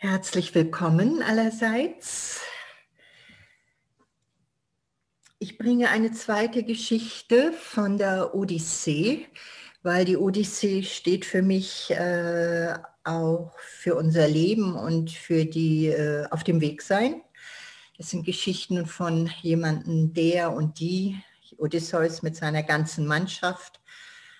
Herzlich willkommen allerseits. Ich bringe eine zweite Geschichte von der Odyssee, weil die Odyssee steht für mich äh, auch für unser Leben und für die äh, auf dem Weg sein. Es sind Geschichten von jemandem, der und die, Odysseus mit seiner ganzen Mannschaft,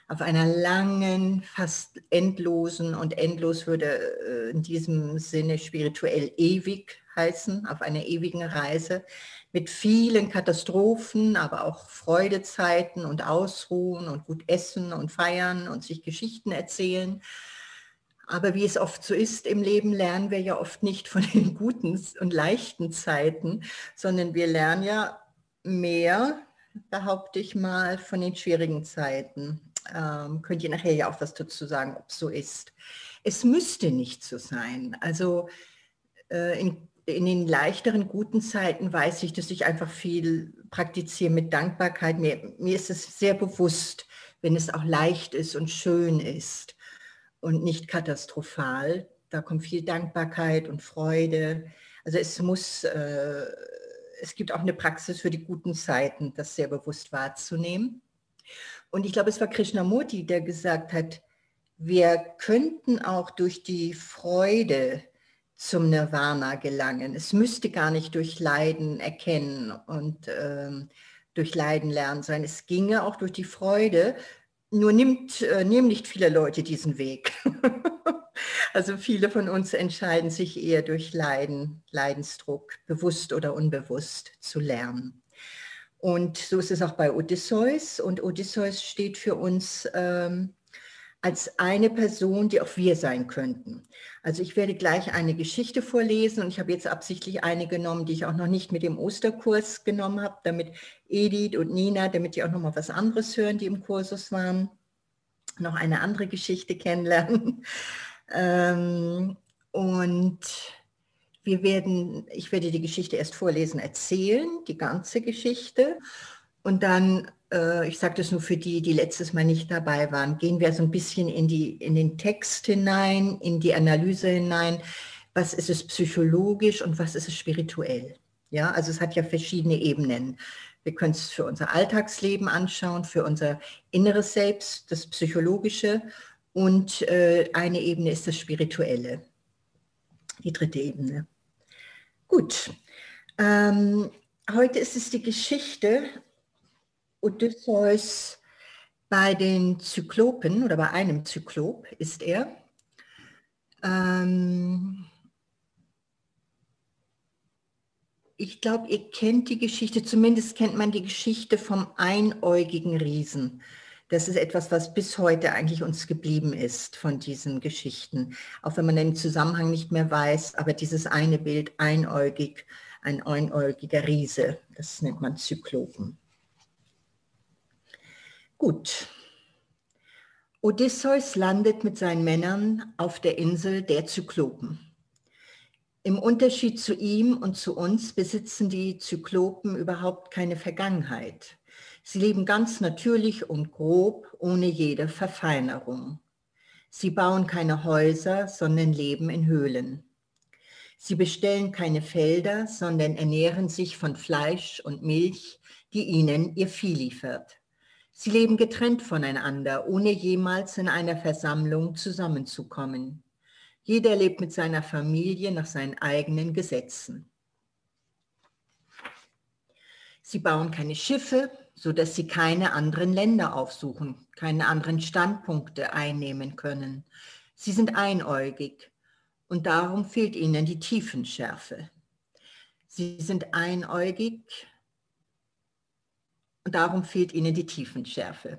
auf einer langen, fast endlosen und endlos würde äh, in diesem Sinne spirituell ewig heißen, auf einer ewigen Reise mit vielen Katastrophen, aber auch Freudezeiten und Ausruhen und gut essen und feiern und sich Geschichten erzählen. Aber wie es oft so ist im Leben, lernen wir ja oft nicht von den guten und leichten Zeiten, sondern wir lernen ja mehr, behaupte ich mal, von den schwierigen Zeiten ähm, könnt ihr nachher ja auch was dazu sagen, ob so ist. Es müsste nicht so sein. Also äh, in, in den leichteren, guten Zeiten weiß ich, dass ich einfach viel praktiziere mit Dankbarkeit. Mir, mir ist es sehr bewusst, wenn es auch leicht ist und schön ist und nicht katastrophal. Da kommt viel Dankbarkeit und Freude. Also es muss, äh, es gibt auch eine Praxis für die guten Zeiten, das sehr bewusst wahrzunehmen. Und ich glaube, es war Krishnamurti, der gesagt hat, wir könnten auch durch die Freude zum Nirvana gelangen. Es müsste gar nicht durch Leiden erkennen und ähm, durch Leiden lernen sein. Es ginge auch durch die Freude. Nur nimmt, äh, nehmen nicht viele Leute diesen Weg. also viele von uns entscheiden sich eher durch Leiden, Leidensdruck, bewusst oder unbewusst zu lernen. Und so ist es auch bei Odysseus. Und Odysseus steht für uns ähm, als eine Person, die auch wir sein könnten. Also ich werde gleich eine Geschichte vorlesen und ich habe jetzt absichtlich eine genommen, die ich auch noch nicht mit dem Osterkurs genommen habe, damit Edith und Nina, damit die auch noch mal was anderes hören, die im Kursus waren, noch eine andere Geschichte kennenlernen. ähm, und wir werden, ich werde die Geschichte erst vorlesen, erzählen, die ganze Geschichte. Und dann, äh, ich sage das nur für die, die letztes Mal nicht dabei waren, gehen wir so ein bisschen in, die, in den Text hinein, in die Analyse hinein. Was ist es psychologisch und was ist es spirituell? Ja, also es hat ja verschiedene Ebenen. Wir können es für unser Alltagsleben anschauen, für unser inneres Selbst, das Psychologische und äh, eine Ebene ist das Spirituelle, die dritte Ebene. Gut, ähm, heute ist es die Geschichte Odysseus bei den Zyklopen oder bei einem Zyklop ist er. Ähm, ich glaube, ihr kennt die Geschichte, zumindest kennt man die Geschichte vom einäugigen Riesen. Das ist etwas, was bis heute eigentlich uns geblieben ist von diesen Geschichten. Auch wenn man den Zusammenhang nicht mehr weiß, aber dieses eine Bild einäugig, ein einäugiger Riese, das nennt man Zyklopen. Gut. Odysseus landet mit seinen Männern auf der Insel der Zyklopen. Im Unterschied zu ihm und zu uns besitzen die Zyklopen überhaupt keine Vergangenheit. Sie leben ganz natürlich und grob, ohne jede Verfeinerung. Sie bauen keine Häuser, sondern leben in Höhlen. Sie bestellen keine Felder, sondern ernähren sich von Fleisch und Milch, die ihnen ihr Vieh liefert. Sie leben getrennt voneinander, ohne jemals in einer Versammlung zusammenzukommen. Jeder lebt mit seiner Familie nach seinen eigenen Gesetzen. Sie bauen keine Schiffe, so dass sie keine anderen Länder aufsuchen, keine anderen Standpunkte einnehmen können. Sie sind einäugig und darum fehlt ihnen die Tiefenschärfe. Sie sind einäugig und darum fehlt ihnen die Tiefenschärfe.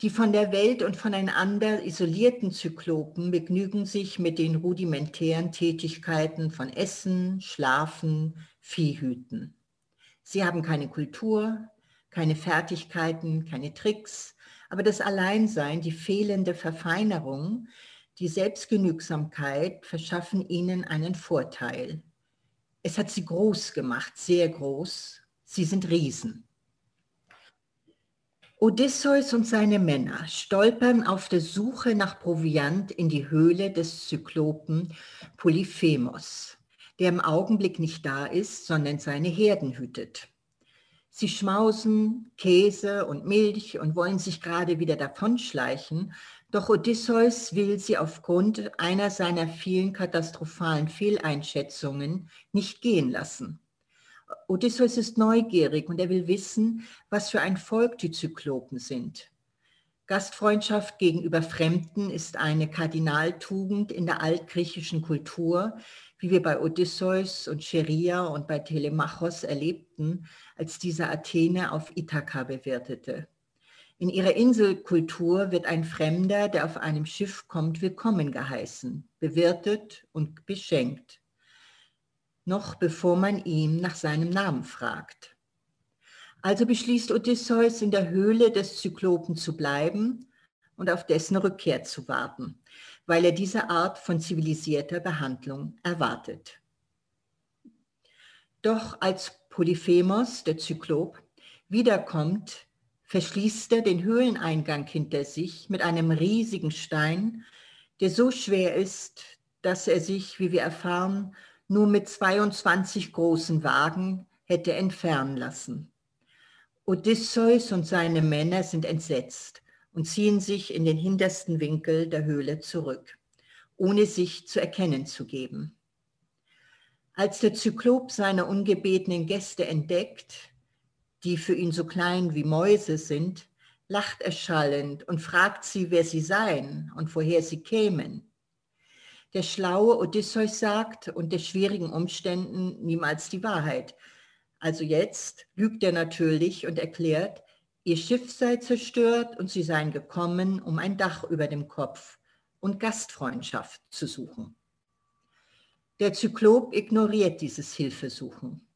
Die von der Welt und voneinander isolierten Zyklopen begnügen sich mit den rudimentären Tätigkeiten von Essen, Schlafen, Viehhüten. Sie haben keine Kultur, keine Fertigkeiten, keine Tricks, aber das Alleinsein, die fehlende Verfeinerung, die Selbstgenügsamkeit verschaffen ihnen einen Vorteil. Es hat sie groß gemacht, sehr groß. Sie sind Riesen. Odysseus und seine Männer stolpern auf der Suche nach Proviant in die Höhle des Zyklopen Polyphemos, der im Augenblick nicht da ist, sondern seine Herden hütet. Sie schmausen Käse und Milch und wollen sich gerade wieder davonschleichen, doch Odysseus will sie aufgrund einer seiner vielen katastrophalen Fehleinschätzungen nicht gehen lassen. Odysseus ist neugierig und er will wissen, was für ein Volk die Zyklopen sind. Gastfreundschaft gegenüber Fremden ist eine Kardinaltugend in der altgriechischen Kultur, wie wir bei Odysseus und Cheria und bei Telemachos erlebten, als dieser Athene auf Ithaka bewirtete. In ihrer Inselkultur wird ein Fremder, der auf einem Schiff kommt, willkommen geheißen, bewirtet und beschenkt noch bevor man ihm nach seinem Namen fragt. Also beschließt Odysseus, in der Höhle des Zyklopen zu bleiben und auf dessen Rückkehr zu warten, weil er diese Art von zivilisierter Behandlung erwartet. Doch als Polyphemos, der Zyklop, wiederkommt, verschließt er den Höhleneingang hinter sich mit einem riesigen Stein, der so schwer ist, dass er sich, wie wir erfahren, nur mit 22 großen Wagen hätte entfernen lassen. Odysseus und seine Männer sind entsetzt und ziehen sich in den hintersten Winkel der Höhle zurück, ohne sich zu erkennen zu geben. Als der Zyklop seine ungebetenen Gäste entdeckt, die für ihn so klein wie Mäuse sind, lacht er schallend und fragt sie, wer sie seien und woher sie kämen. Der schlaue Odysseus sagt unter schwierigen Umständen niemals die Wahrheit. Also jetzt lügt er natürlich und erklärt, ihr Schiff sei zerstört und sie seien gekommen, um ein Dach über dem Kopf und Gastfreundschaft zu suchen. Der Zyklop ignoriert dieses Hilfesuchen.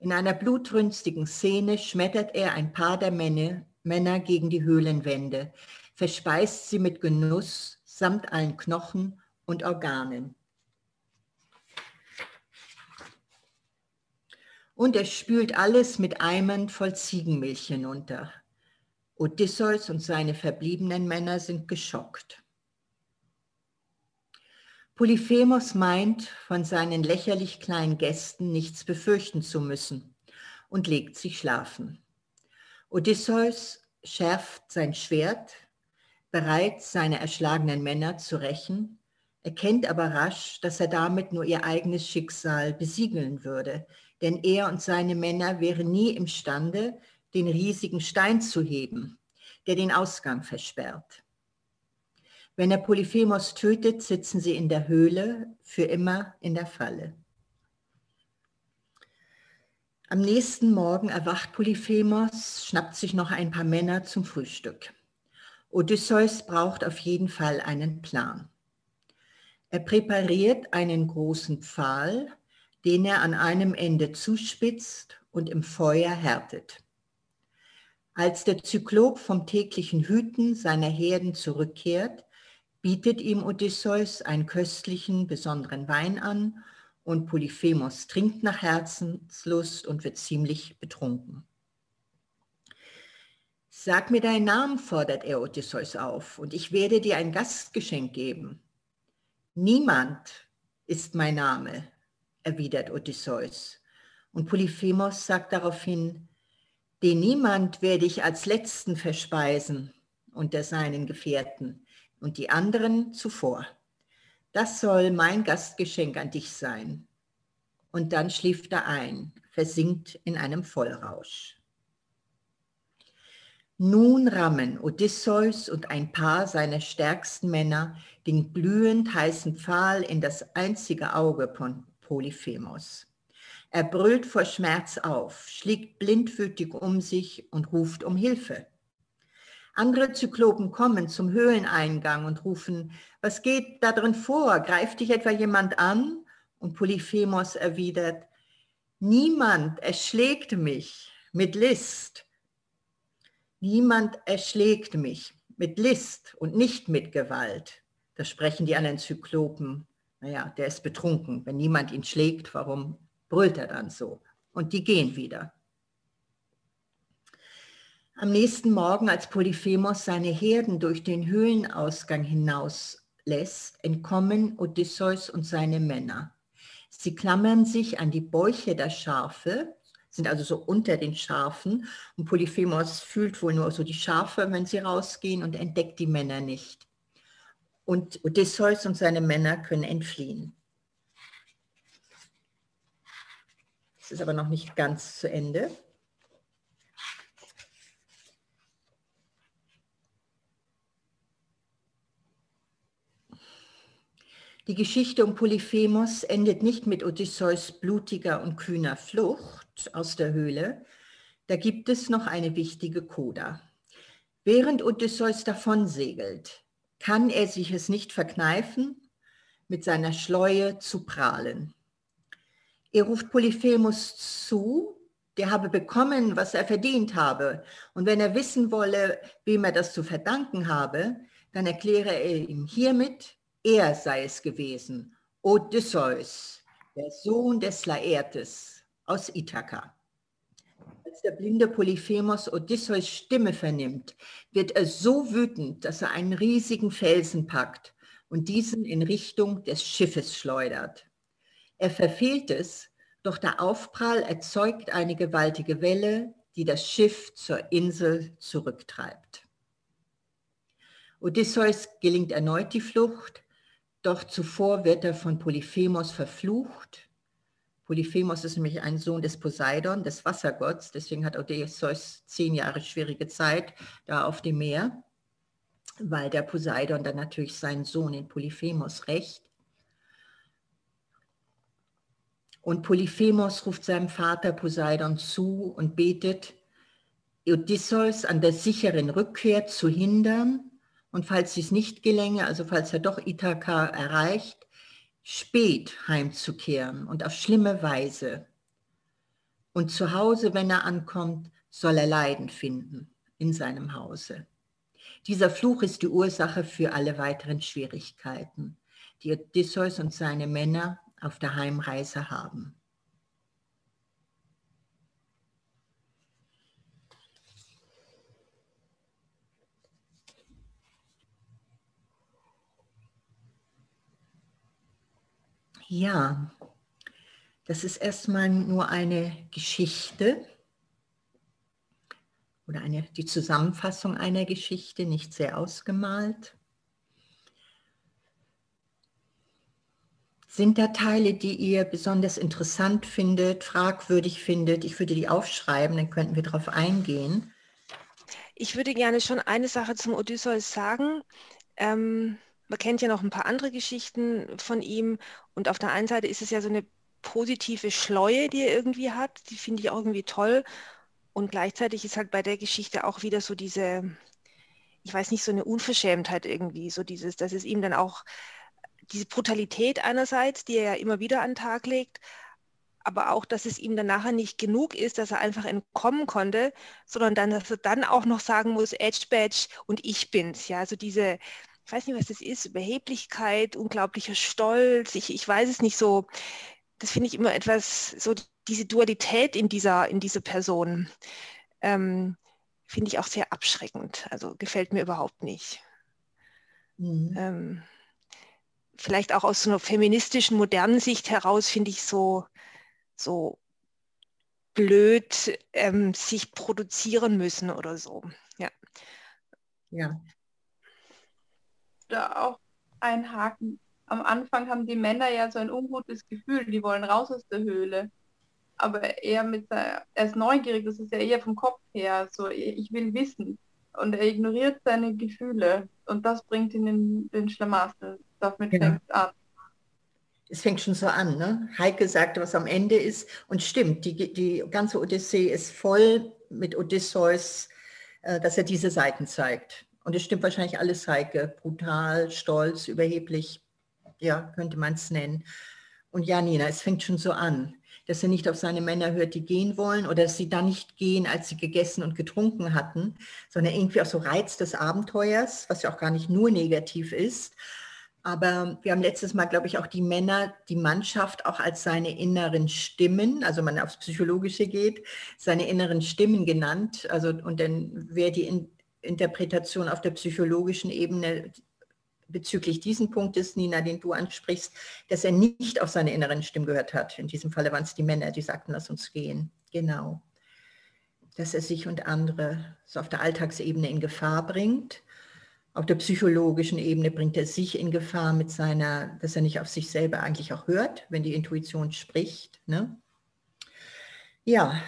In einer blutrünstigen Szene schmettert er ein paar der Männer, gegen die Höhlenwände, verspeist sie mit Genuss samt allen Knochen und Organen. Und er spült alles mit Eimern voll Ziegenmilch hinunter. Odysseus und seine verbliebenen Männer sind geschockt. Polyphemos meint, von seinen lächerlich kleinen Gästen nichts befürchten zu müssen und legt sich schlafen. Odysseus schärft sein Schwert, bereit, seine erschlagenen Männer zu rächen erkennt aber rasch, dass er damit nur ihr eigenes Schicksal besiegeln würde, denn er und seine Männer wären nie imstande, den riesigen Stein zu heben, der den Ausgang versperrt. Wenn er Polyphemos tötet, sitzen sie in der Höhle, für immer in der Falle. Am nächsten Morgen erwacht Polyphemos, schnappt sich noch ein paar Männer zum Frühstück. Odysseus braucht auf jeden Fall einen Plan. Er präpariert einen großen Pfahl, den er an einem Ende zuspitzt und im Feuer härtet. Als der Zyklop vom täglichen Hüten seiner Herden zurückkehrt, bietet ihm Odysseus einen köstlichen, besonderen Wein an und Polyphemos trinkt nach Herzenslust und wird ziemlich betrunken. Sag mir deinen Namen, fordert er Odysseus auf, und ich werde dir ein Gastgeschenk geben. Niemand ist mein Name, erwidert Odysseus. Und Polyphemos sagt daraufhin, den Niemand werde ich als Letzten verspeisen unter seinen Gefährten und die anderen zuvor. Das soll mein Gastgeschenk an dich sein. Und dann schläft er ein, versinkt in einem Vollrausch. Nun rammen Odysseus und ein paar seiner stärksten Männer den glühend heißen Pfahl in das einzige Auge von Polyphemos. Er brüllt vor Schmerz auf, schlägt blindwütig um sich und ruft um Hilfe. Andere Zyklopen kommen zum Höhleneingang und rufen, was geht da drin vor? Greift dich etwa jemand an? Und Polyphemos erwidert, niemand erschlägt mich mit List Niemand erschlägt mich mit List und nicht mit Gewalt. Das sprechen die anderen Zyklopen. Naja, der ist betrunken. Wenn niemand ihn schlägt, warum brüllt er dann so? Und die gehen wieder. Am nächsten Morgen, als Polyphemos seine Herden durch den Höhlenausgang hinauslässt, entkommen Odysseus und seine Männer. Sie klammern sich an die Bäuche der Schafe, sind also so unter den Schafen und Polyphemos fühlt wohl nur so die Schafe, wenn sie rausgehen und entdeckt die Männer nicht. Und Odysseus und seine Männer können entfliehen. Es ist aber noch nicht ganz zu Ende. Die Geschichte um Polyphemos endet nicht mit Odysseus blutiger und kühner Flucht aus der Höhle. Da gibt es noch eine wichtige Coda. Während Odysseus davonsegelt, kann er sich es nicht verkneifen, mit seiner Schleue zu prahlen. Er ruft Polyphemus zu, der habe bekommen, was er verdient habe. Und wenn er wissen wolle, wem er das zu verdanken habe, dann erkläre er ihm hiermit, er sei es gewesen, Odysseus, der Sohn des Laertes aus Ithaka. Als der blinde Polyphemos Odysseus Stimme vernimmt, wird er so wütend, dass er einen riesigen Felsen packt und diesen in Richtung des Schiffes schleudert. Er verfehlt es, doch der Aufprall erzeugt eine gewaltige Welle, die das Schiff zur Insel zurücktreibt. Odysseus gelingt erneut die Flucht, doch zuvor wird er von Polyphemos verflucht. Polyphemos ist nämlich ein Sohn des Poseidon, des Wassergotts. Deswegen hat Odysseus zehn Jahre schwierige Zeit da auf dem Meer, weil der Poseidon dann natürlich seinen Sohn in Polyphemos rächt. Und Polyphemos ruft seinem Vater Poseidon zu und betet, Odysseus an der sicheren Rückkehr zu hindern und falls dies nicht gelänge, also falls er doch Ithaka erreicht, spät heimzukehren und auf schlimme Weise. Und zu Hause, wenn er ankommt, soll er Leiden finden in seinem Hause. Dieser Fluch ist die Ursache für alle weiteren Schwierigkeiten, die Odysseus und seine Männer auf der Heimreise haben. Ja, das ist erstmal nur eine Geschichte oder eine, die Zusammenfassung einer Geschichte, nicht sehr ausgemalt. Sind da Teile, die ihr besonders interessant findet, fragwürdig findet? Ich würde die aufschreiben, dann könnten wir darauf eingehen. Ich würde gerne schon eine Sache zum Odysseus sagen. Ähm, man kennt ja noch ein paar andere Geschichten von ihm. Und auf der einen Seite ist es ja so eine positive Schleue, die er irgendwie hat, die finde ich auch irgendwie toll. Und gleichzeitig ist halt bei der Geschichte auch wieder so diese, ich weiß nicht, so eine Unverschämtheit irgendwie, so dieses, dass es ihm dann auch diese Brutalität einerseits, die er ja immer wieder an den Tag legt, aber auch, dass es ihm dann nachher nicht genug ist, dass er einfach entkommen konnte, sondern dann, dass er dann auch noch sagen muss, Edge Badge und ich bin's. Ja, also diese, ich weiß nicht, was das ist, Überheblichkeit, unglaublicher Stolz, ich, ich weiß es nicht so. Das finde ich immer etwas, so diese Dualität in dieser, in dieser Person, ähm, finde ich auch sehr abschreckend. Also gefällt mir überhaupt nicht. Mhm. Ähm, vielleicht auch aus so einer feministischen, modernen Sicht heraus finde ich so, so blöd, ähm, sich produzieren müssen oder so. Ja. Ja, da auch einhaken. Am Anfang haben die Männer ja so ein ungutes Gefühl, die wollen raus aus der Höhle. Aber er mit der, er ist neugierig, das ist ja eher vom Kopf her, so ich will wissen. Und er ignoriert seine Gefühle und das bringt ihn in den Schlamassel. Damit genau. fängt an. Es fängt schon so an, ne? Heike sagte, was am Ende ist. Und stimmt, die, die ganze Odyssee ist voll mit Odysseus, äh, dass er diese Seiten zeigt. Und es stimmt wahrscheinlich alles, Heike. Brutal, stolz, überheblich, ja, könnte man es nennen. Und ja, Nina, es fängt schon so an, dass er nicht auf seine Männer hört, die gehen wollen oder dass sie dann nicht gehen, als sie gegessen und getrunken hatten, sondern irgendwie auch so Reiz des Abenteuers, was ja auch gar nicht nur negativ ist. Aber wir haben letztes Mal, glaube ich, auch die Männer, die Mannschaft auch als seine inneren Stimmen, also man aufs Psychologische geht, seine inneren Stimmen genannt. Also und dann wäre die In Interpretation auf der psychologischen Ebene bezüglich diesen Punktes, Nina, den du ansprichst, dass er nicht auf seine inneren Stimmen gehört hat. In diesem Falle waren es die Männer, die sagten, lass uns gehen. Genau. Dass er sich und andere so auf der Alltagsebene in Gefahr bringt auf der psychologischen Ebene bringt er sich in Gefahr mit seiner, dass er nicht auf sich selber eigentlich auch hört, wenn die Intuition spricht. Ne? Ja,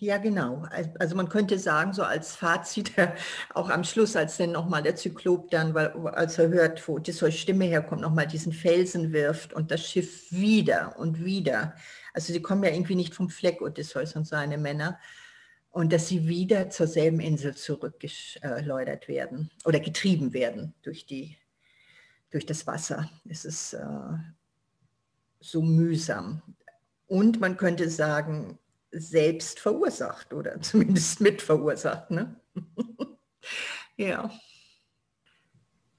ja, genau. Also man könnte sagen, so als Fazit, auch am Schluss, als dann nochmal der Zyklop dann, weil, als er hört, wo Odysseus Stimme herkommt, nochmal diesen Felsen wirft und das Schiff wieder und wieder. Also sie kommen ja irgendwie nicht vom Fleck, Odysseus und seine Männer und dass sie wieder zur selben Insel zurückgeschleudert werden oder getrieben werden durch, die, durch das Wasser. Es ist äh, so mühsam. Und man könnte sagen, selbst verursacht oder zumindest mitverursacht. Ne? ja.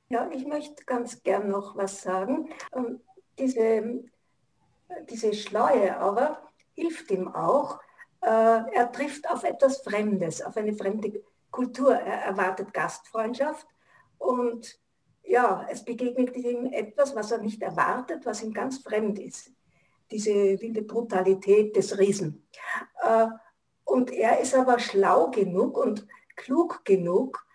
Ja, ich möchte ganz gern noch was sagen. Ähm, diese, diese Schleue aber hilft ihm auch, äh, er trifft auf etwas Fremdes, auf eine fremde Kultur. Er erwartet Gastfreundschaft und ja, es begegnet ihm etwas, was er nicht erwartet, was ihm ganz fremd ist. Diese wilde Brutalität des Riesen. Äh, und er ist aber schlau genug und klug genug,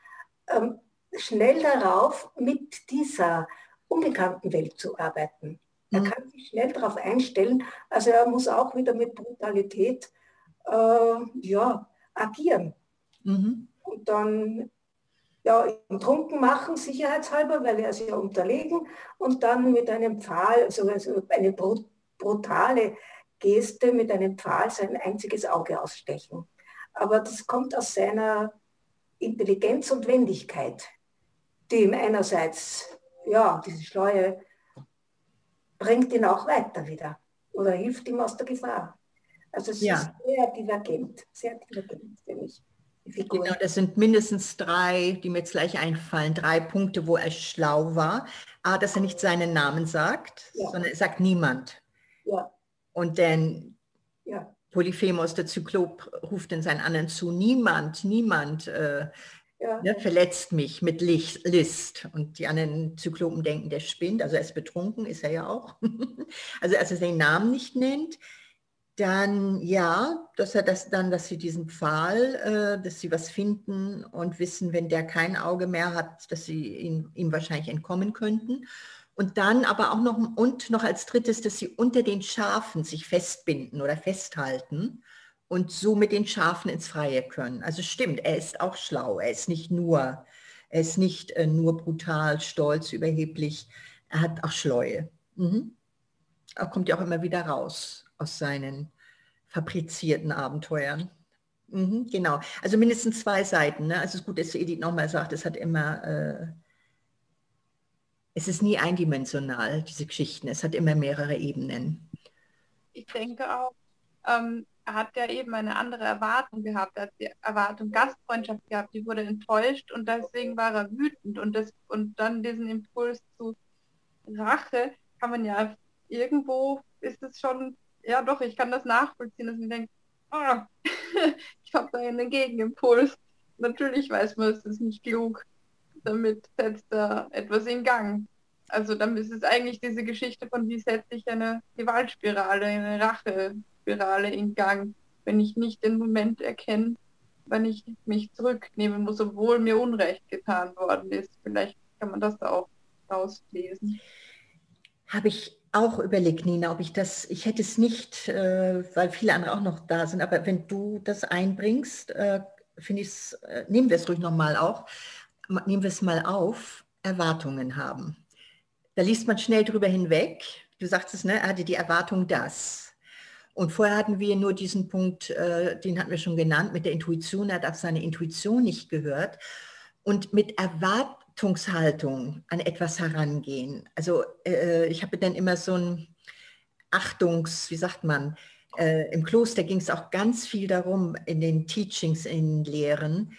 ähm, schnell darauf, mit dieser unbekannten Welt zu arbeiten. Er mhm. kann sich schnell darauf einstellen. Also er muss auch wieder mit Brutalität äh, ja, agieren. Mhm. Und dann ja, trunken machen, sicherheitshalber, weil er ist ja unterlegen, und dann mit einem Pfahl, also, also eine brutale Geste mit einem Pfahl sein einziges Auge ausstechen. Aber das kommt aus seiner Intelligenz und Wendigkeit, die ihm einerseits, ja, diese Schleue bringt ihn auch weiter wieder oder hilft ihm aus der Gefahr. Also es ja. ist sehr divergent, sehr divergent für mich. Genau, das sind mindestens drei, die mir jetzt gleich einfallen, drei Punkte, wo er schlau war. A, dass er nicht seinen Namen sagt, ja. sondern er sagt niemand. Ja. Und dann ja. Polyphemos, der Zyklop, ruft in seinen anderen zu, niemand, niemand äh, ja. ne, verletzt mich mit List. Und die anderen Zyklopen denken, der spinnt, also er ist betrunken, ist er ja auch. also als er seinen Namen nicht nennt, dann ja, dass er das dann, dass sie diesen Pfahl, äh, dass sie was finden und wissen, wenn der kein Auge mehr hat, dass sie ihn, ihm wahrscheinlich entkommen könnten. Und dann aber auch noch, und noch als drittes, dass sie unter den Schafen sich festbinden oder festhalten und so mit den Schafen ins Freie können. Also stimmt, er ist auch schlau. Er ist nicht nur, er ist nicht äh, nur brutal, stolz, überheblich. Er hat auch Schleue. Mhm. Er kommt ja auch immer wieder raus aus seinen fabrizierten Abenteuern. Mhm, genau, also mindestens zwei Seiten. Ne? Also es ist gut, dass Edith nochmal sagt, es hat immer, äh, es ist nie eindimensional, diese Geschichten. Es hat immer mehrere Ebenen. Ich denke auch, ähm, er hat ja eben eine andere Erwartung gehabt. Er hat die Erwartung Gastfreundschaft gehabt, die wurde enttäuscht und deswegen war er wütend. Und, das, und dann diesen Impuls zu Rache kann man ja irgendwo, ist es schon ja doch, ich kann das nachvollziehen, dass ich denke, ah, ich habe da einen Gegenimpuls. Natürlich weiß man, es ist nicht klug. Damit setzt er etwas in Gang. Also dann ist es eigentlich diese Geschichte von, wie setze ich eine Gewaltspirale, eine Rachespirale in Gang, wenn ich nicht den Moment erkenne, wenn ich mich zurücknehmen muss, obwohl mir Unrecht getan worden ist. Vielleicht kann man das auch rauslesen. Habe ich auch überlegt, Nina, ob ich das, ich hätte es nicht, äh, weil viele andere auch noch da sind, aber wenn du das einbringst, äh, finde ich äh, nehmen wir es ruhig nochmal auf, nehmen wir es mal auf, Erwartungen haben. Da liest man schnell drüber hinweg. Du sagst es, ne, er hatte die Erwartung das. Und vorher hatten wir nur diesen Punkt, äh, den hatten wir schon genannt, mit der Intuition, er hat auf seine Intuition nicht gehört. Und mit Erwartung, Erwartungshaltung an etwas herangehen. Also äh, ich habe dann immer so ein Achtungs, wie sagt man, äh, im Kloster ging es auch ganz viel darum, in den Teachings, in Lehren,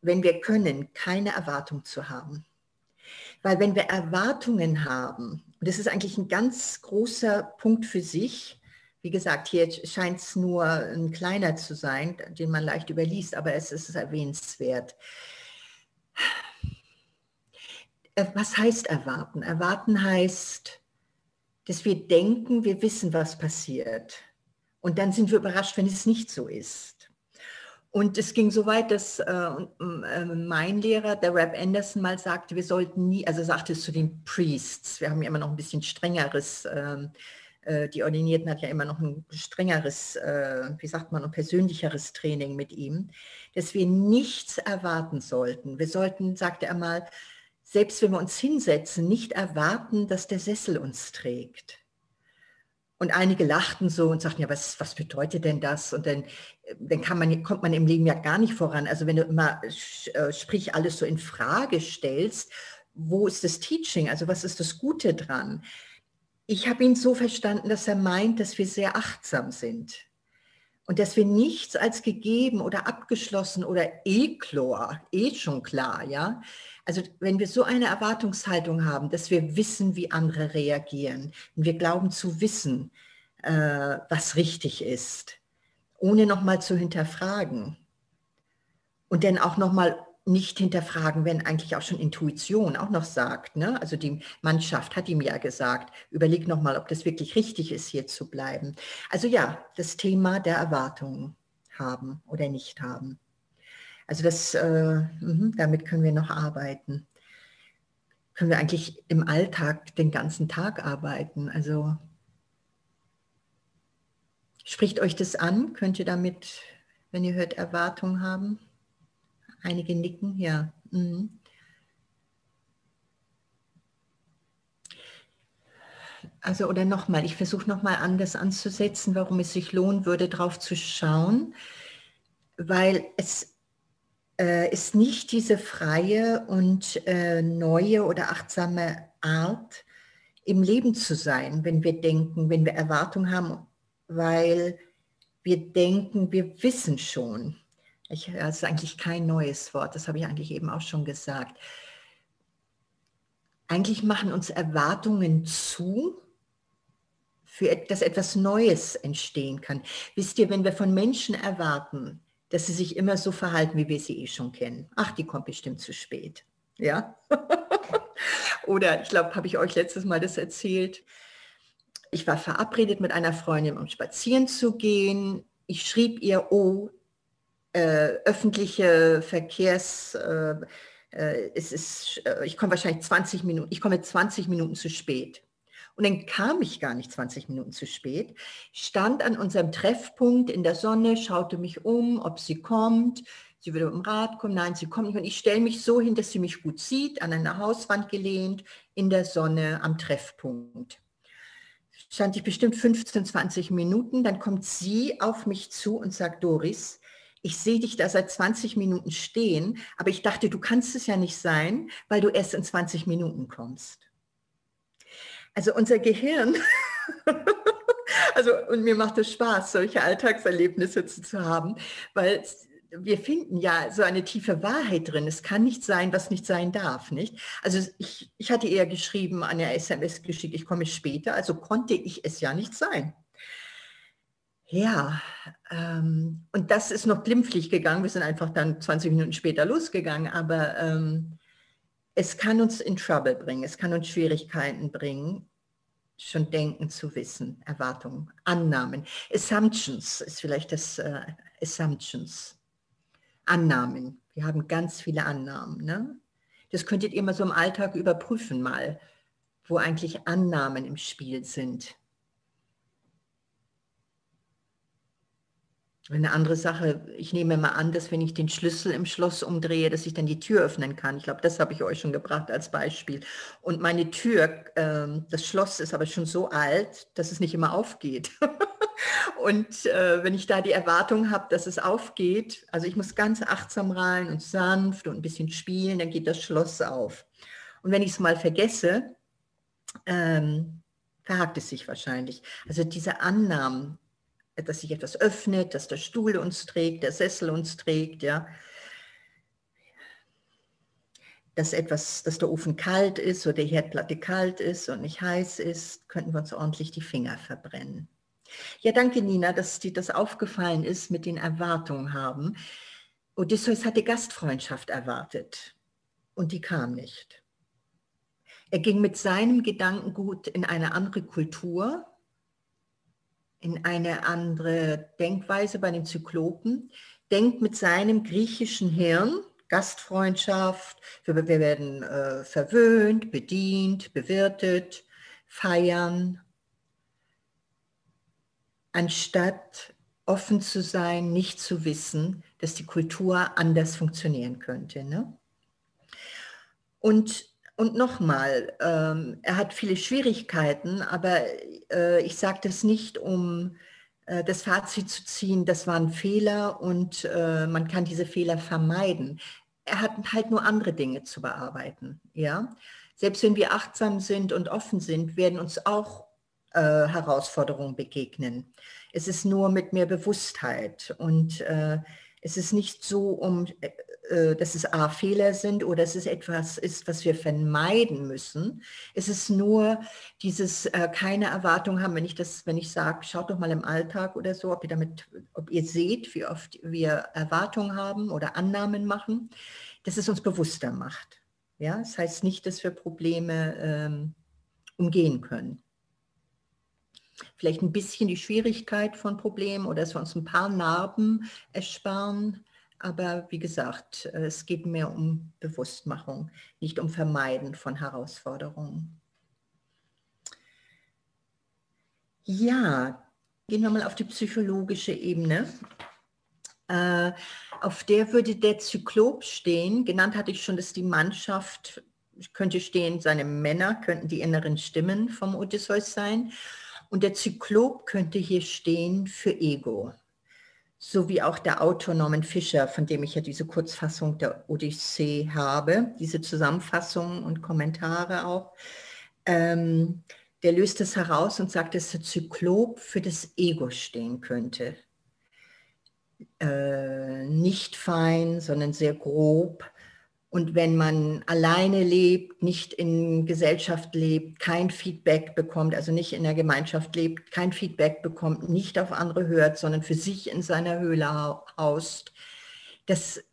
wenn wir können, keine Erwartung zu haben. Weil wenn wir Erwartungen haben, und das ist eigentlich ein ganz großer Punkt für sich, wie gesagt, hier scheint es nur ein kleiner zu sein, den man leicht überliest, aber es ist erwähnenswert. Äh, was heißt erwarten? Erwarten heißt, dass wir denken, wir wissen, was passiert. Und dann sind wir überrascht, wenn es nicht so ist. Und es ging so weit, dass äh, äh, mein Lehrer, der Rap Anderson, mal sagte, wir sollten nie, also sagte es zu den Priests, wir haben ja immer noch ein bisschen strengeres, ähm, äh, die Ordinierten hat ja immer noch ein strengeres, äh, wie sagt man, ein persönlicheres Training mit ihm, dass wir nichts erwarten sollten. Wir sollten, sagte er mal, selbst wenn wir uns hinsetzen, nicht erwarten, dass der Sessel uns trägt. Und einige lachten so und sagten, ja, was, was bedeutet denn das? Und dann, dann kann man, kommt man im Leben ja gar nicht voran. Also wenn du immer, äh, sprich, alles so in Frage stellst, wo ist das Teaching? Also was ist das Gute dran? Ich habe ihn so verstanden, dass er meint, dass wir sehr achtsam sind und dass wir nichts als gegeben oder abgeschlossen oder eh klar, eh schon klar, ja. Also wenn wir so eine Erwartungshaltung haben, dass wir wissen, wie andere reagieren und wir glauben zu wissen, äh, was richtig ist, ohne nochmal zu hinterfragen und dann auch nochmal nicht hinterfragen, wenn eigentlich auch schon Intuition auch noch sagt. Ne? Also die Mannschaft hat ihm ja gesagt, überleg nochmal, ob das wirklich richtig ist, hier zu bleiben. Also ja, das Thema der Erwartungen haben oder nicht haben. Also das, äh, mh, damit können wir noch arbeiten. Können wir eigentlich im Alltag den ganzen Tag arbeiten. Also spricht euch das an? Könnt ihr damit, wenn ihr hört, Erwartungen haben? Einige nicken, ja. Mhm. Also oder nochmal, ich versuche nochmal anders anzusetzen, warum es sich lohnen würde, drauf zu schauen, weil es äh, ist nicht diese freie und äh, neue oder achtsame Art, im Leben zu sein, wenn wir denken, wenn wir Erwartungen haben, weil wir denken, wir wissen schon. Ich, das ist eigentlich kein neues Wort, das habe ich eigentlich eben auch schon gesagt. Eigentlich machen uns Erwartungen zu, für, dass etwas Neues entstehen kann. Wisst ihr, wenn wir von Menschen erwarten, dass sie sich immer so verhalten, wie wir sie eh schon kennen. Ach, die kommt bestimmt zu spät. Ja? Oder ich glaube, habe ich euch letztes Mal das erzählt. Ich war verabredet mit einer Freundin, um spazieren zu gehen. Ich schrieb ihr, oh, äh, öffentliche Verkehrs, äh, äh, es ist, äh, ich komme wahrscheinlich 20 Minuten, ich komme 20 Minuten zu spät. Und dann kam ich gar nicht 20 Minuten zu spät, stand an unserem Treffpunkt in der Sonne, schaute mich um, ob sie kommt. Sie würde im Rad kommen, nein, sie kommt nicht. Und ich stelle mich so hin, dass sie mich gut sieht, an einer Hauswand gelehnt, in der Sonne am Treffpunkt. Stand ich bestimmt 15, 20 Minuten, dann kommt sie auf mich zu und sagt, Doris, ich sehe dich da seit 20 Minuten stehen, aber ich dachte, du kannst es ja nicht sein, weil du erst in 20 Minuten kommst. Also unser Gehirn, also und mir macht es Spaß, solche Alltagserlebnisse zu, zu haben, weil wir finden ja so eine tiefe Wahrheit drin. Es kann nicht sein, was nicht sein darf, nicht? Also ich, ich hatte eher geschrieben, an der SMS geschickt, ich komme später, also konnte ich es ja nicht sein. Ja, ähm, und das ist noch glimpflich gegangen. Wir sind einfach dann 20 Minuten später losgegangen, aber ähm, es kann uns in Trouble bringen, es kann uns Schwierigkeiten bringen, schon denken zu wissen, Erwartungen, Annahmen. Assumptions ist vielleicht das äh, Assumptions. Annahmen. Wir haben ganz viele Annahmen. Ne? Das könntet ihr mal so im Alltag überprüfen mal, wo eigentlich Annahmen im Spiel sind. Eine andere Sache, ich nehme mal an, dass wenn ich den Schlüssel im Schloss umdrehe, dass ich dann die Tür öffnen kann. Ich glaube, das habe ich euch schon gebracht als Beispiel. Und meine Tür, äh, das Schloss ist aber schon so alt, dass es nicht immer aufgeht. und äh, wenn ich da die Erwartung habe, dass es aufgeht, also ich muss ganz achtsam rein und sanft und ein bisschen spielen, dann geht das Schloss auf. Und wenn ich es mal vergesse, ähm, verhakt es sich wahrscheinlich. Also diese Annahmen, dass sich etwas öffnet, dass der Stuhl uns trägt, der Sessel uns trägt, ja. dass etwas, dass der Ofen kalt ist oder die Herdplatte kalt ist und nicht heiß ist, könnten wir uns ordentlich die Finger verbrennen. Ja, danke Nina, dass dir das aufgefallen ist mit den Erwartungen haben. Odysseus hatte Gastfreundschaft erwartet und die kam nicht. Er ging mit seinem Gedankengut in eine andere Kultur, in eine andere Denkweise bei den Zyklopen, denkt mit seinem griechischen Hirn, Gastfreundschaft, wir, wir werden äh, verwöhnt, bedient, bewirtet, feiern, anstatt offen zu sein, nicht zu wissen, dass die Kultur anders funktionieren könnte. Ne? Und, und nochmal, ähm, er hat viele Schwierigkeiten, aber äh, ich sage das nicht, um äh, das Fazit zu ziehen, das waren Fehler und äh, man kann diese Fehler vermeiden. Er hat halt nur andere Dinge zu bearbeiten. Ja? Selbst wenn wir achtsam sind und offen sind, werden uns auch äh, Herausforderungen begegnen. Es ist nur mit mehr Bewusstheit und äh, es ist nicht so, um, äh, äh, dass es A, Fehler sind oder dass es etwas ist, was wir vermeiden müssen. Es ist nur dieses äh, keine Erwartung haben, wenn ich das, wenn ich sage, schaut doch mal im Alltag oder so, ob ihr damit, ob ihr seht, wie oft wir Erwartungen haben oder Annahmen machen, dass es uns bewusster macht. Ja, das heißt nicht, dass wir Probleme ähm, umgehen können vielleicht ein bisschen die Schwierigkeit von Problemen oder dass uns ein paar Narben ersparen. Aber wie gesagt, es geht mehr um Bewusstmachung, nicht um Vermeiden von Herausforderungen. Ja, gehen wir mal auf die psychologische Ebene. Äh, auf der würde der Zyklop stehen. Genannt hatte ich schon, dass die Mannschaft könnte stehen, seine Männer könnten die inneren Stimmen vom Odysseus sein. Und der Zyklop könnte hier stehen für Ego. So wie auch der Autor Norman Fischer, von dem ich ja diese Kurzfassung der Odyssee habe, diese Zusammenfassungen und Kommentare auch. Ähm, der löst es heraus und sagt, dass der Zyklop für das Ego stehen könnte. Äh, nicht fein, sondern sehr grob, und wenn man alleine lebt, nicht in Gesellschaft lebt, kein Feedback bekommt, also nicht in der Gemeinschaft lebt, kein Feedback bekommt, nicht auf andere hört, sondern für sich in seiner Höhle haust, dass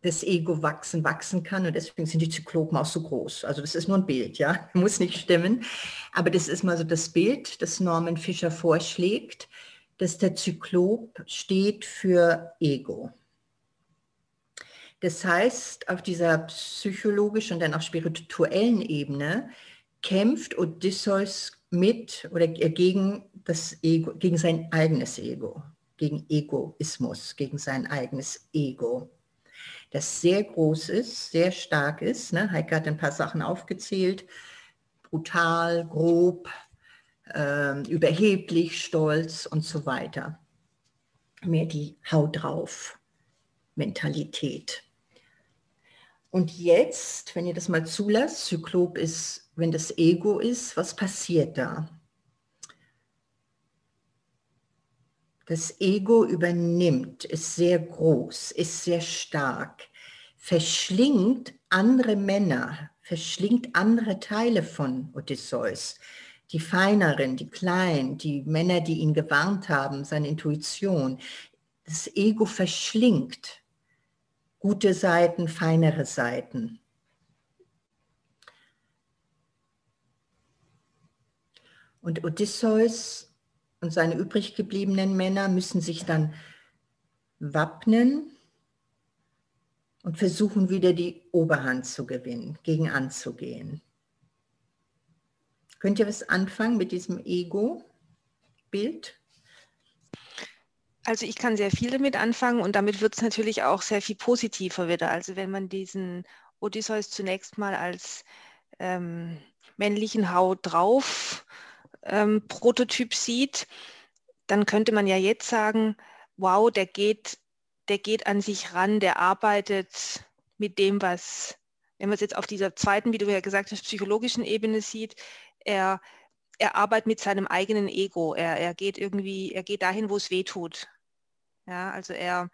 das Ego wachsen, wachsen kann und deswegen sind die Zyklopen auch so groß. Also das ist nur ein Bild, ja, muss nicht stimmen. Aber das ist mal so das Bild, das Norman Fischer vorschlägt, dass der Zyklop steht für Ego. Das heißt, auf dieser psychologischen und dann auch spirituellen Ebene kämpft Odysseus mit oder gegen das Ego, gegen sein eigenes Ego, gegen Egoismus, gegen sein eigenes Ego, das sehr groß ist, sehr stark ist. Ne? Heike hat ein paar Sachen aufgezählt, brutal, grob, äh, überheblich, stolz und so weiter. Mehr die Haut drauf Mentalität. Und jetzt, wenn ihr das mal zulasst, Zyklop ist, wenn das Ego ist, was passiert da? Das Ego übernimmt, ist sehr groß, ist sehr stark, verschlingt andere Männer, verschlingt andere Teile von Odysseus, die feineren, die kleinen, die Männer, die ihn gewarnt haben, seine Intuition. Das Ego verschlingt gute Seiten, feinere Seiten. Und Odysseus und seine übrig gebliebenen Männer müssen sich dann wappnen und versuchen wieder die Oberhand zu gewinnen, gegen anzugehen. Könnt ihr was anfangen mit diesem Ego-Bild? Also ich kann sehr viel damit anfangen und damit wird es natürlich auch sehr viel positiver wieder. Also wenn man diesen Odysseus zunächst mal als ähm, männlichen Haut drauf ähm, Prototyp sieht, dann könnte man ja jetzt sagen, wow, der geht, der geht an sich ran, der arbeitet mit dem, was, wenn man es jetzt auf dieser zweiten, wie du ja gesagt hast, psychologischen Ebene sieht, er, er arbeitet mit seinem eigenen Ego. Er, er geht irgendwie, er geht dahin, wo es weh tut. Ja, also er,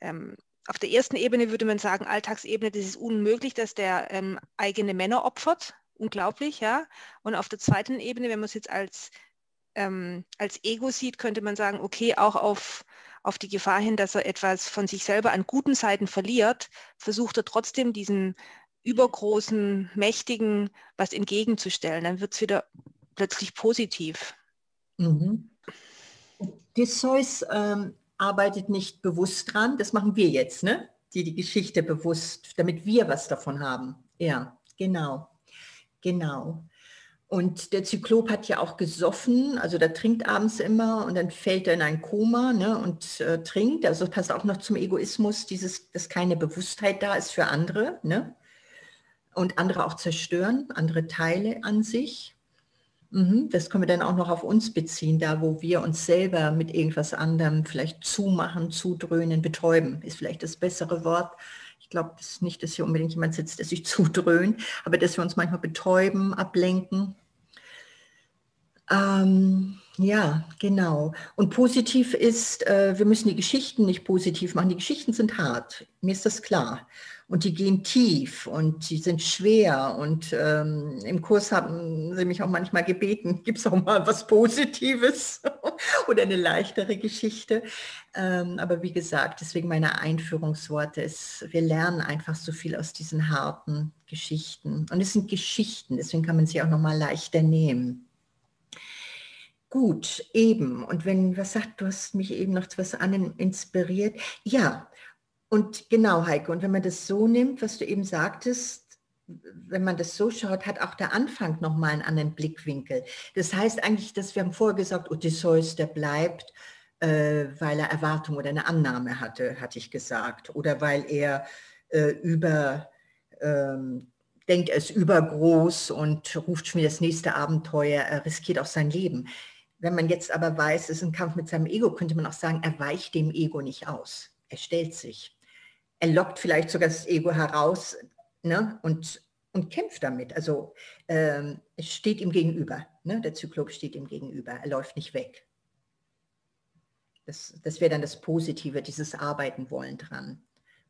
ähm, auf der ersten Ebene würde man sagen, Alltagsebene, das ist unmöglich, dass der ähm, eigene Männer opfert. Unglaublich, ja. Und auf der zweiten Ebene, wenn man es jetzt als, ähm, als Ego sieht, könnte man sagen, okay, auch auf, auf die Gefahr hin, dass er etwas von sich selber an guten Seiten verliert, versucht er trotzdem diesen übergroßen, mächtigen was entgegenzustellen. Dann wird es wieder plötzlich positiv. Mhm. Odysseus ähm, arbeitet nicht bewusst dran, das machen wir jetzt, ne? die die Geschichte bewusst, damit wir was davon haben. Ja, genau, genau. Und der Zyklop hat ja auch gesoffen, also der trinkt abends immer und dann fällt er in ein Koma ne, und äh, trinkt. Also passt auch noch zum Egoismus, dieses, dass keine Bewusstheit da ist für andere ne? und andere auch zerstören, andere Teile an sich. Mhm, das können wir dann auch noch auf uns beziehen, da wo wir uns selber mit irgendwas anderem vielleicht zumachen, zudröhnen, betäuben, ist vielleicht das bessere Wort. Ich glaube das nicht, dass hier unbedingt jemand sitzt, der sich zudröhnt, aber dass wir uns manchmal betäuben, ablenken. Ähm, ja, genau. Und positiv ist, äh, wir müssen die Geschichten nicht positiv machen. Die Geschichten sind hart, mir ist das klar und die gehen tief und die sind schwer. Und ähm, im Kurs haben sie mich auch manchmal gebeten, gibt es auch mal was Positives oder eine leichtere Geschichte. Ähm, aber wie gesagt, deswegen meine Einführungsworte ist, wir lernen einfach so viel aus diesen harten Geschichten. Und es sind Geschichten, deswegen kann man sie auch noch mal leichter nehmen. Gut, eben. Und wenn, was sagt, du hast mich eben noch zu was anderem inspiriert. Ja, und genau, Heike, und wenn man das so nimmt, was du eben sagtest, wenn man das so schaut, hat auch der Anfang nochmal einen anderen Blickwinkel. Das heißt eigentlich, dass wir haben vorher gesagt, Odysseus, der bleibt, äh, weil er Erwartung oder eine Annahme hatte, hatte ich gesagt. Oder weil er äh, über, ähm, denkt, er ist übergroß und ruft schon wieder das nächste Abenteuer, er riskiert auch sein Leben. Wenn man jetzt aber weiß, es ist ein Kampf mit seinem Ego, könnte man auch sagen, er weicht dem Ego nicht aus. Er stellt sich er lockt vielleicht sogar das Ego heraus ne, und, und kämpft damit. Also ähm, steht ihm gegenüber. Ne? Der Zyklop steht ihm gegenüber. Er läuft nicht weg. Das, das wäre dann das Positive, dieses Arbeiten wollen dran,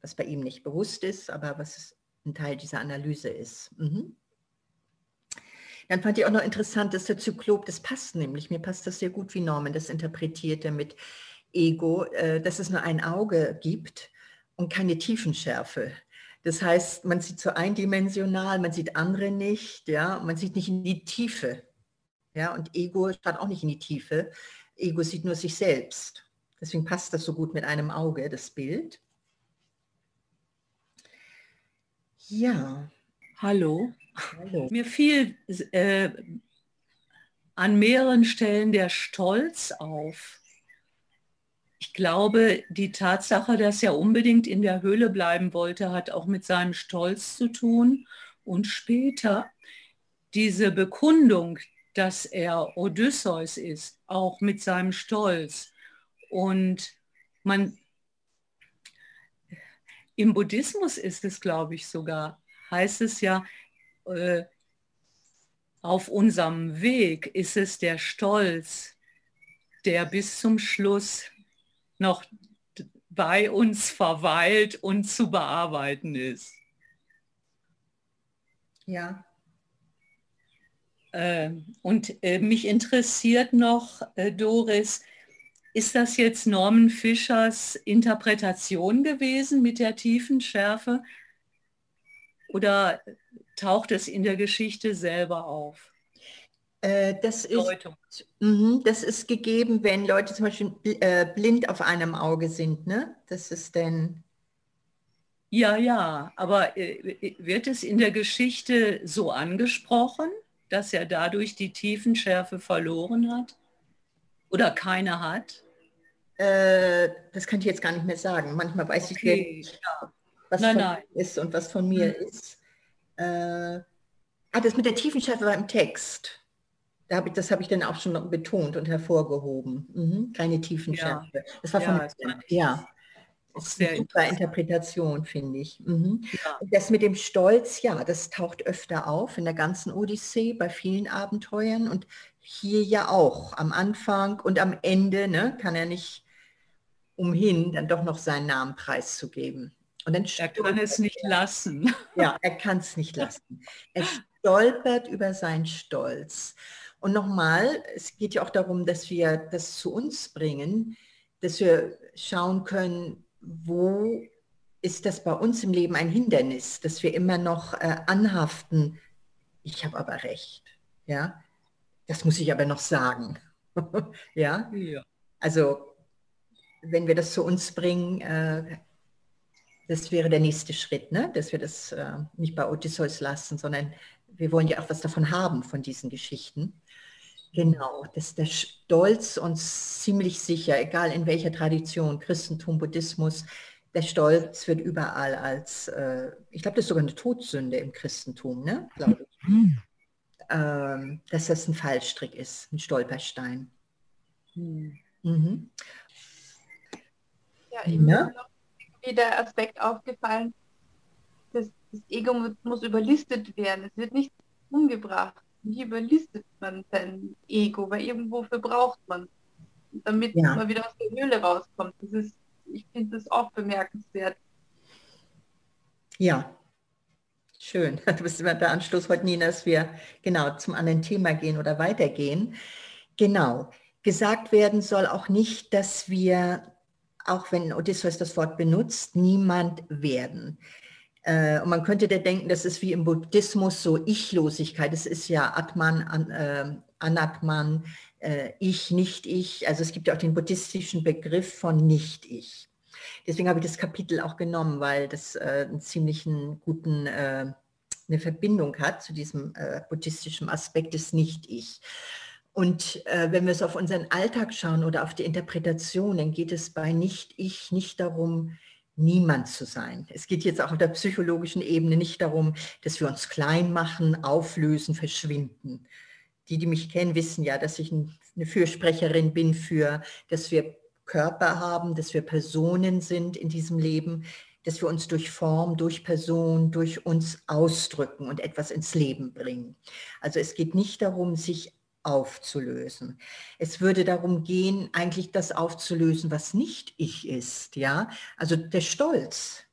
was bei ihm nicht bewusst ist, aber was ein Teil dieser Analyse ist. Mhm. Dann fand ich auch noch interessant, dass der Zyklop, das passt nämlich, mir passt das sehr gut, wie Norman das interpretierte mit Ego, äh, dass es nur ein Auge gibt und keine Tiefenschärfe. Das heißt, man sieht so eindimensional, man sieht andere nicht, ja, man sieht nicht in die Tiefe. Ja, und Ego schaut auch nicht in die Tiefe. Ego sieht nur sich selbst. Deswegen passt das so gut mit einem Auge, das Bild. Ja. Hallo. Hallo. Mir fiel äh, an mehreren Stellen der Stolz auf ich glaube, die Tatsache, dass er unbedingt in der Höhle bleiben wollte, hat auch mit seinem Stolz zu tun. Und später diese Bekundung, dass er Odysseus ist, auch mit seinem Stolz. Und man, im Buddhismus ist es, glaube ich, sogar, heißt es ja, äh, auf unserem Weg ist es der Stolz, der bis zum Schluss noch bei uns verweilt und zu bearbeiten ist. Ja. Äh, und äh, mich interessiert noch, äh, Doris, ist das jetzt Norman Fischers Interpretation gewesen mit der tiefen Schärfe oder taucht es in der Geschichte selber auf? Äh, das ist, mh, das ist gegeben, wenn Leute zum Beispiel äh, blind auf einem Auge sind. Ne? Das ist dann... Ja, ja, aber äh, wird es in der Geschichte so angesprochen, dass er dadurch die Tiefenschärfe verloren hat? Oder keine hat? Äh, das kann ich jetzt gar nicht mehr sagen. Manchmal weiß okay. ich nicht, was nein, von nein. ist und was von mir hm. ist. Äh, ah, das mit der Tiefenschärfe war im Text. Hab ich, das habe ich dann auch schon betont und hervorgehoben. Mhm. Keine Tiefenschärfe. Ja. Das war ja, von ja. Das ist eine super Interpretation, finde ich. Mhm. Ja. Das mit dem Stolz, ja, das taucht öfter auf in der ganzen Odyssee, bei vielen Abenteuern und hier ja auch am Anfang und am Ende, ne, kann er nicht umhin, dann doch noch seinen Namen preiszugeben. Und dann er kann es nicht er. lassen. Ja, er kann es nicht lassen. Er stolpert über seinen Stolz. Und nochmal, es geht ja auch darum, dass wir das zu uns bringen, dass wir schauen können, wo ist das bei uns im Leben ein Hindernis, dass wir immer noch äh, anhaften, ich habe aber recht. Ja, das muss ich aber noch sagen. ja? ja? also wenn wir das zu uns bringen, äh, das wäre der nächste Schritt, ne? dass wir das äh, nicht bei Odysseus lassen, sondern wir wollen ja auch was davon haben, von diesen Geschichten. Genau, dass der Stolz uns ziemlich sicher, egal in welcher Tradition, Christentum, Buddhismus, der Stolz wird überall als, äh, ich glaube, das ist sogar eine Todsünde im Christentum, ne? glaube ich. Mhm. Ähm, dass das ein Fallstrick ist, ein Stolperstein. Mhm. Mhm. Ja, eben ja? noch wieder Aspekt aufgefallen, das Ego muss überlistet werden. Es wird nicht umgebracht. Wie überlistet man sein Ego? Weil irgendwo verbraucht man, damit ja. man wieder aus der Höhle rauskommt. Das ist, ich finde das auch bemerkenswert. Ja, schön. Du bist immer der Anschluss heute, Nina, dass wir genau zum anderen Thema gehen oder weitergehen. Genau. Gesagt werden soll auch nicht, dass wir auch wenn Odysseus das Wort benutzt, niemand werden. Äh, und man könnte da denken, das ist wie im Buddhismus so Ichlosigkeit. Es ist ja Atman, An, äh, Anatman, äh, Ich, Nicht-Ich. Also es gibt ja auch den buddhistischen Begriff von Nicht-Ich. Deswegen habe ich das Kapitel auch genommen, weil das äh, einen ziemlichen guten, äh, eine Verbindung hat zu diesem äh, buddhistischen Aspekt des Nicht-Ich. Und äh, wenn wir es auf unseren Alltag schauen oder auf die Interpretation, dann geht es bei Nicht-Ich nicht darum, niemand zu sein. Es geht jetzt auch auf der psychologischen Ebene nicht darum, dass wir uns klein machen, auflösen, verschwinden. Die, die mich kennen, wissen ja, dass ich eine Fürsprecherin bin für, dass wir Körper haben, dass wir Personen sind in diesem Leben, dass wir uns durch Form, durch Person, durch uns ausdrücken und etwas ins Leben bringen. Also es geht nicht darum, sich aufzulösen. Es würde darum gehen, eigentlich das aufzulösen, was nicht ich ist, ja? Also der Stolz,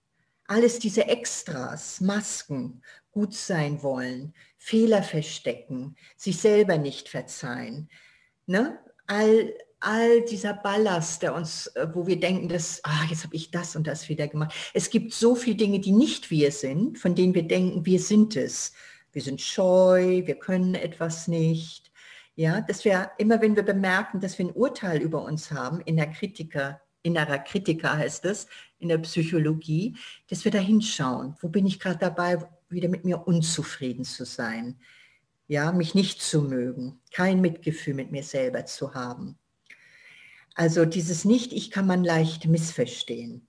alles diese Extras, Masken, gut sein wollen, Fehler verstecken, sich selber nicht verzeihen, ne? All, all dieser Ballast, der uns, äh, wo wir denken, dass, ah, jetzt habe ich das und das wieder gemacht. Es gibt so viele Dinge, die nicht wir sind, von denen wir denken, wir sind es. Wir sind scheu, wir können etwas nicht, ja, dass wir immer, wenn wir bemerken, dass wir ein Urteil über uns haben, in Kritiker, innerer Kritiker heißt es, in der Psychologie, dass wir da hinschauen. Wo bin ich gerade dabei, wieder mit mir unzufrieden zu sein? Ja, mich nicht zu mögen, kein Mitgefühl mit mir selber zu haben. Also dieses Nicht-Ich kann man leicht missverstehen.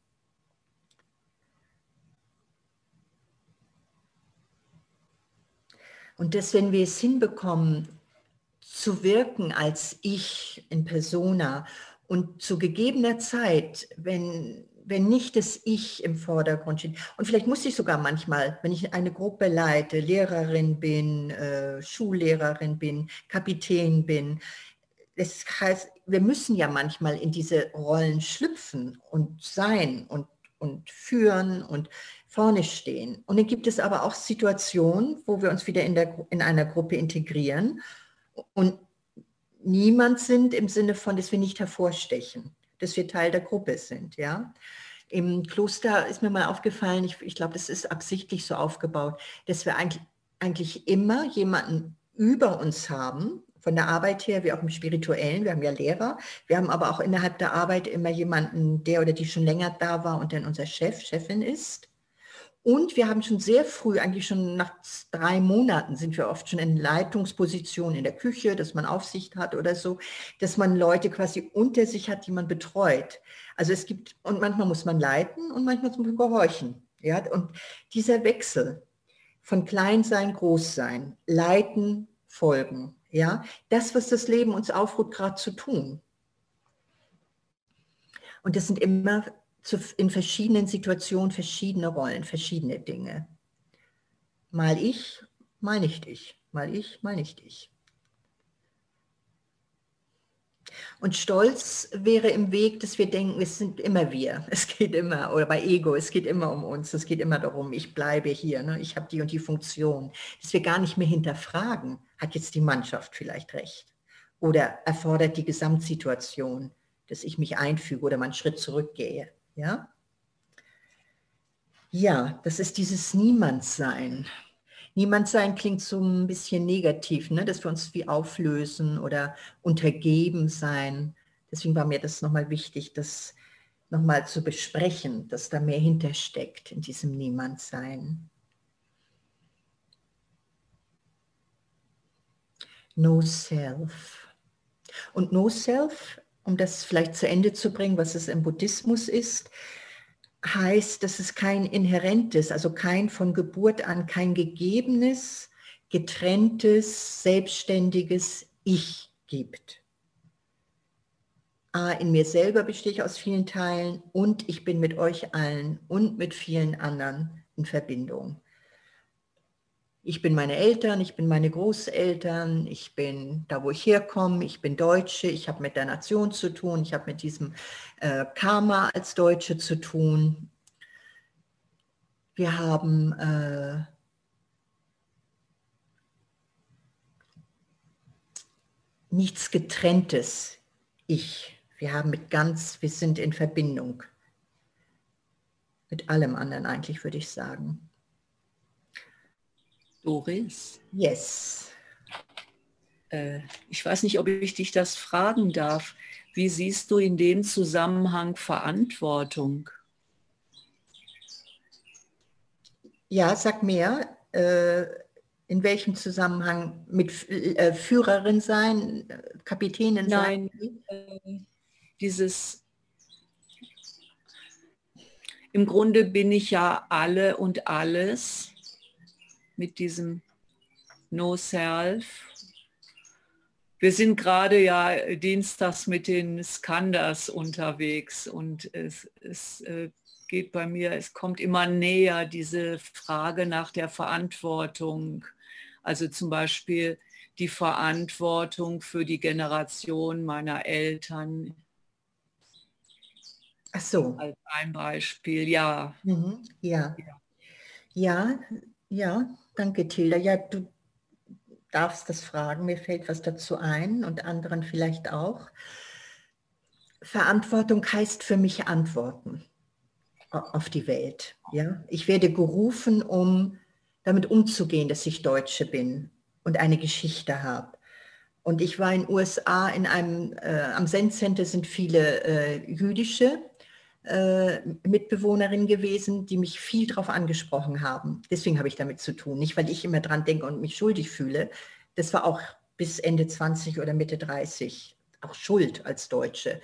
Und dass, wenn wir es hinbekommen, zu wirken als ich in persona und zu gegebener Zeit, wenn, wenn nicht das Ich im Vordergrund steht, und vielleicht muss ich sogar manchmal, wenn ich eine Gruppe leite, Lehrerin bin, äh, Schullehrerin bin, Kapitän bin, das heißt, wir müssen ja manchmal in diese Rollen schlüpfen und sein und, und führen und vorne stehen. Und dann gibt es aber auch Situationen, wo wir uns wieder in, der, in einer Gruppe integrieren und niemand sind im Sinne von, dass wir nicht hervorstechen, dass wir Teil der Gruppe sind, ja. Im Kloster ist mir mal aufgefallen, ich, ich glaube, das ist absichtlich so aufgebaut, dass wir eigentlich, eigentlich immer jemanden über uns haben, von der Arbeit her, wie auch im Spirituellen. Wir haben ja Lehrer. Wir haben aber auch innerhalb der Arbeit immer jemanden, der oder die schon länger da war und dann unser Chef, Chefin ist. Und wir haben schon sehr früh, eigentlich schon nach drei Monaten, sind wir oft schon in Leitungspositionen in der Küche, dass man Aufsicht hat oder so, dass man Leute quasi unter sich hat, die man betreut. Also es gibt, und manchmal muss man leiten und manchmal muss man gehorchen. Ja? Und dieser Wechsel von Kleinsein, Großsein, Leiten, Folgen, ja, das, was das Leben uns aufruft, gerade zu tun. Und das sind immer in verschiedenen Situationen verschiedene Rollen, verschiedene Dinge. Mal ich, mal nicht ich. Mal ich, mal nicht ich. Und Stolz wäre im Weg, dass wir denken, es sind immer wir. Es geht immer, oder bei Ego, es geht immer um uns. Es geht immer darum, ich bleibe hier, ne? ich habe die und die Funktion. Dass wir gar nicht mehr hinterfragen, hat jetzt die Mannschaft vielleicht recht? Oder erfordert die Gesamtsituation, dass ich mich einfüge oder mal einen Schritt zurückgehe? Ja? Ja, das ist dieses Niemandssein. Niemandsein klingt so ein bisschen negativ, ne? dass wir uns wie auflösen oder untergeben sein. Deswegen war mir das nochmal wichtig, das nochmal zu besprechen, dass da mehr hintersteckt in diesem Niemandsein. No Self. Und No Self, um das vielleicht zu Ende zu bringen, was es im Buddhismus ist, heißt, dass es kein inhärentes, also kein von Geburt an kein gegebenes, getrenntes, selbstständiges Ich gibt. In mir selber bestehe ich aus vielen Teilen und ich bin mit euch allen und mit vielen anderen in Verbindung ich bin meine Eltern, ich bin meine Großeltern, ich bin da, wo ich herkomme, ich bin Deutsche, ich habe mit der Nation zu tun, ich habe mit diesem äh, Karma als Deutsche zu tun. Wir haben äh, nichts getrenntes Ich. Wir haben mit ganz, wir sind in Verbindung mit allem anderen eigentlich, würde ich sagen. Doris? Yes. Äh, ich weiß nicht, ob ich dich das fragen darf. Wie siehst du in dem Zusammenhang Verantwortung? Ja, sag mehr. Äh, in welchem Zusammenhang? Mit äh, Führerin sein, Kapitänin sein? Nein, äh, dieses im Grunde bin ich ja alle und alles mit diesem No Self. Wir sind gerade ja dienstags mit den Skanders unterwegs und es, es äh, geht bei mir, es kommt immer näher diese Frage nach der Verantwortung. Also zum Beispiel die Verantwortung für die Generation meiner Eltern. Ach so. Als ein Beispiel, ja. Mhm. Ja. Ja, ja. Danke, Tilda. Ja, du darfst das fragen. Mir fällt was dazu ein und anderen vielleicht auch. Verantwortung heißt für mich Antworten auf die Welt. Ja? Ich werde gerufen, um damit umzugehen, dass ich Deutsche bin und eine Geschichte habe. Und ich war in den USA in einem, äh, am Zen Center sind viele äh, jüdische äh, Mitbewohnerinnen gewesen, die mich viel darauf angesprochen haben. Deswegen habe ich damit zu tun. Nicht, weil ich immer dran denke und mich schuldig fühle. Das war auch bis Ende 20 oder Mitte 30 auch Schuld als Deutsche.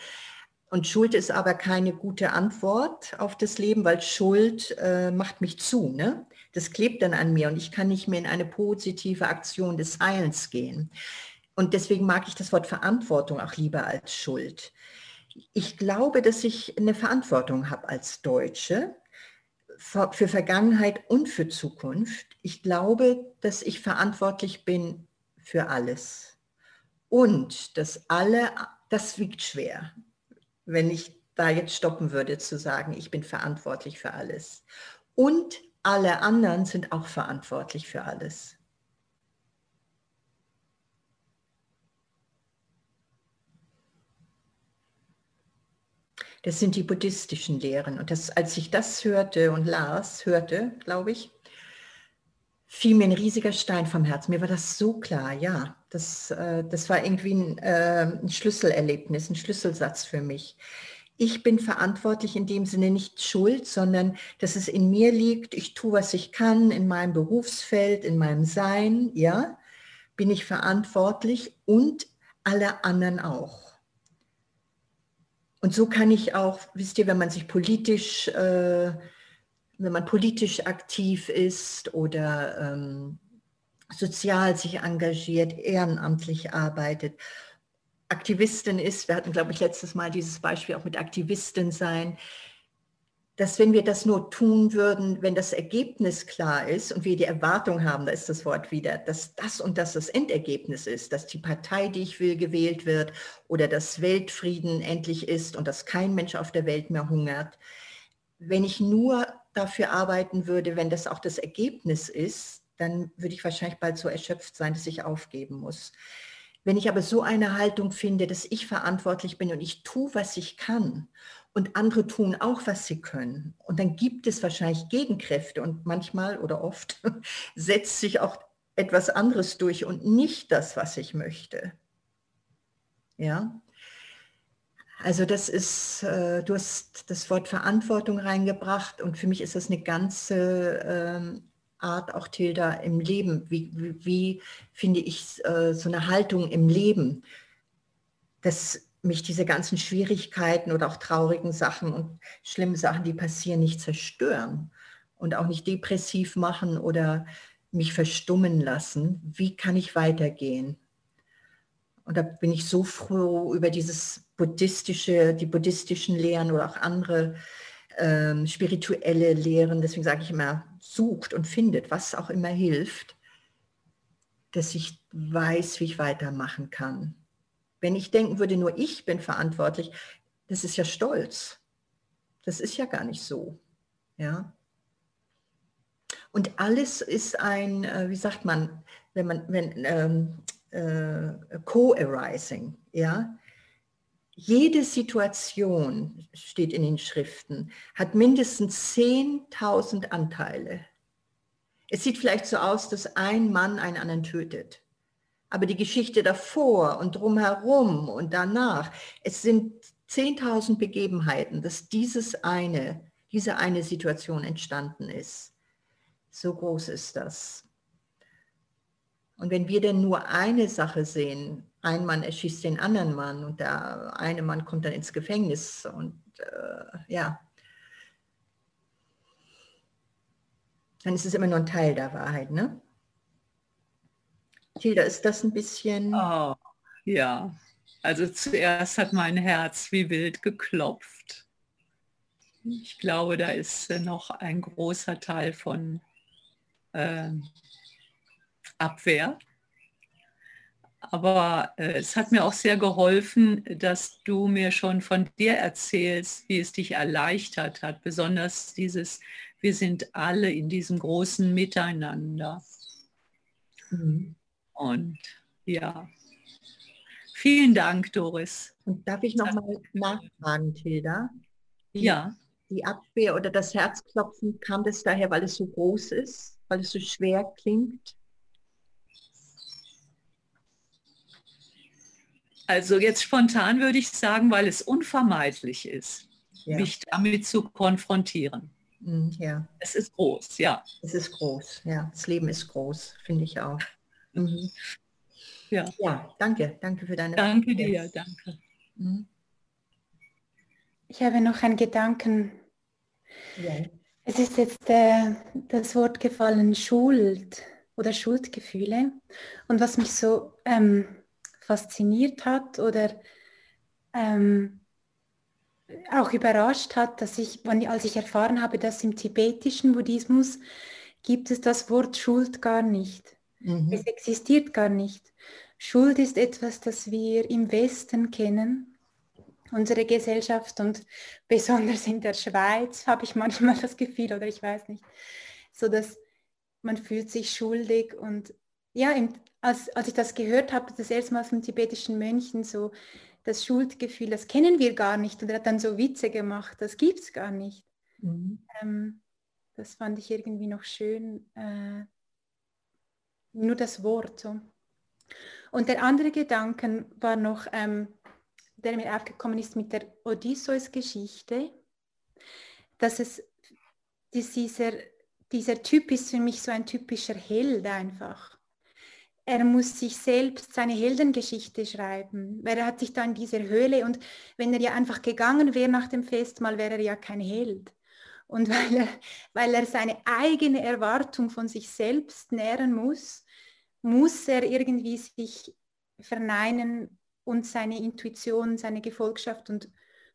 Und Schuld ist aber keine gute Antwort auf das Leben, weil Schuld äh, macht mich zu. Ne? Das klebt dann an mir und ich kann nicht mehr in eine positive Aktion des Heilens gehen. Und deswegen mag ich das Wort Verantwortung auch lieber als Schuld ich glaube, dass ich eine Verantwortung habe als Deutsche für Vergangenheit und für Zukunft. Ich glaube, dass ich verantwortlich bin für alles. Und dass alle, das wiegt schwer, wenn ich da jetzt stoppen würde zu sagen, ich bin verantwortlich für alles. Und alle anderen sind auch verantwortlich für alles. Das sind die buddhistischen Lehren. Und das, als ich das hörte und las, hörte, glaube ich, fiel mir ein riesiger Stein vom Herzen. Mir war das so klar, ja. Das, äh, das war irgendwie ein, äh, ein Schlüsselerlebnis, ein Schlüsselsatz für mich. Ich bin verantwortlich in dem Sinne nicht schuld, sondern dass es in mir liegt. Ich tue, was ich kann in meinem Berufsfeld, in meinem Sein, ja, bin ich verantwortlich und alle anderen auch. Und so kann ich auch, wisst ihr, wenn man sich politisch, äh, wenn man politisch aktiv ist oder ähm, sozial sich engagiert, ehrenamtlich arbeitet, Aktivistin ist, wir hatten, glaube ich, letztes Mal dieses Beispiel auch mit Aktivistin sein, dass wenn wir das nur tun würden, wenn das Ergebnis klar ist und wir die Erwartung haben, da ist das Wort wieder, dass das und das das Endergebnis ist, dass die Partei, die ich will, gewählt wird oder dass Weltfrieden endlich ist und dass kein Mensch auf der Welt mehr hungert. Wenn ich nur dafür arbeiten würde, wenn das auch das Ergebnis ist, dann würde ich wahrscheinlich bald so erschöpft sein, dass ich aufgeben muss. Wenn ich aber so eine Haltung finde, dass ich verantwortlich bin und ich tue, was ich kann und andere tun auch, was sie können. Und dann gibt es wahrscheinlich Gegenkräfte und manchmal oder oft setzt sich auch etwas anderes durch und nicht das, was ich möchte. Ja. Also das ist, äh, du hast das Wort Verantwortung reingebracht und für mich ist das eine ganze ähm, Art auch Tilda im Leben. Wie, wie, wie finde ich äh, so eine Haltung im Leben? Das mich diese ganzen Schwierigkeiten oder auch traurigen Sachen und schlimmen Sachen, die passieren, nicht zerstören und auch nicht depressiv machen oder mich verstummen lassen. Wie kann ich weitergehen? Und da bin ich so froh über dieses buddhistische, die buddhistischen Lehren oder auch andere ähm, spirituelle Lehren. Deswegen sage ich immer, sucht und findet, was auch immer hilft, dass ich weiß, wie ich weitermachen kann. Wenn ich denken würde, nur ich bin verantwortlich, das ist ja Stolz. Das ist ja gar nicht so. Ja. Und alles ist ein, äh, wie sagt man, wenn man, wenn ähm, äh, Co-arising, ja. Jede Situation, steht in den Schriften, hat mindestens 10.000 Anteile. Es sieht vielleicht so aus, dass ein Mann einen anderen tötet. Aber die Geschichte davor und drumherum und danach, es sind 10.000 Begebenheiten, dass dieses eine, diese eine Situation entstanden ist. So groß ist das. Und wenn wir denn nur eine Sache sehen, ein Mann erschießt den anderen Mann und der eine Mann kommt dann ins Gefängnis und äh, ja, dann ist es immer nur ein Teil der Wahrheit, ne? Tilda, ist das ein bisschen... Oh, ja, also zuerst hat mein Herz wie wild geklopft. Ich glaube, da ist noch ein großer Teil von äh, Abwehr. Aber äh, es hat mir auch sehr geholfen, dass du mir schon von dir erzählst, wie es dich erleichtert hat. Besonders dieses, wir sind alle in diesem großen Miteinander. Mhm. Und ja, vielen Dank, Doris. Und darf ich noch mal nachfragen, Tilda? Die, ja. Die Abwehr oder das Herzklopfen, kam das daher, weil es so groß ist, weil es so schwer klingt? Also jetzt spontan würde ich sagen, weil es unvermeidlich ist, ja. mich damit zu konfrontieren. Mhm, ja. Es ist groß, ja. Es ist groß, ja. Das Leben ist groß, finde ich auch. Mhm. Ja. ja, danke. Danke für deine Danke Frage. dir, danke. Mhm. Ich habe noch einen Gedanken. Ja. Es ist jetzt äh, das Wort gefallen, Schuld oder Schuldgefühle. Und was mich so ähm, fasziniert hat oder ähm, auch überrascht hat, dass ich, als ich erfahren habe, dass im tibetischen Buddhismus gibt es das Wort Schuld gar nicht. Mhm. Es existiert gar nicht. Schuld ist etwas, das wir im Westen kennen, unsere Gesellschaft und besonders in der Schweiz habe ich manchmal das Gefühl, oder ich weiß nicht, so dass man fühlt sich schuldig und ja, im, als, als ich das gehört habe, das erste Mal von tibetischen Mönchen, so das Schuldgefühl, das kennen wir gar nicht und er hat dann so Witze gemacht, das gibt es gar nicht. Mhm. Ähm, das fand ich irgendwie noch schön, äh, nur das Wort. So. Und der andere Gedanke war noch, ähm, der mir aufgekommen ist mit der Odysseus-Geschichte, dass es dass dieser, dieser Typ ist für mich so ein typischer Held einfach. Er muss sich selbst seine Heldengeschichte schreiben, weil er hat sich da in dieser Höhle und wenn er ja einfach gegangen wäre nach dem Festmahl, wäre er ja kein Held. Und weil er, weil er seine eigene Erwartung von sich selbst nähren muss, muss er irgendwie sich verneinen und seine Intuition, seine Gefolgschaft und